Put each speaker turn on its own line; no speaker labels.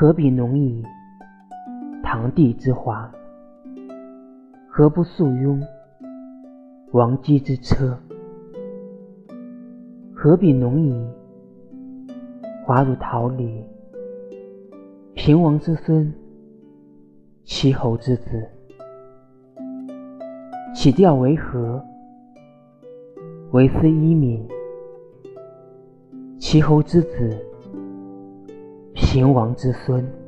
何比龙以堂棣之华？何不速拥王姬之车？何比龙以华如桃李？平王之孙，齐侯之子，起调为何？为斯伊敏，齐侯之子，秦王之孙。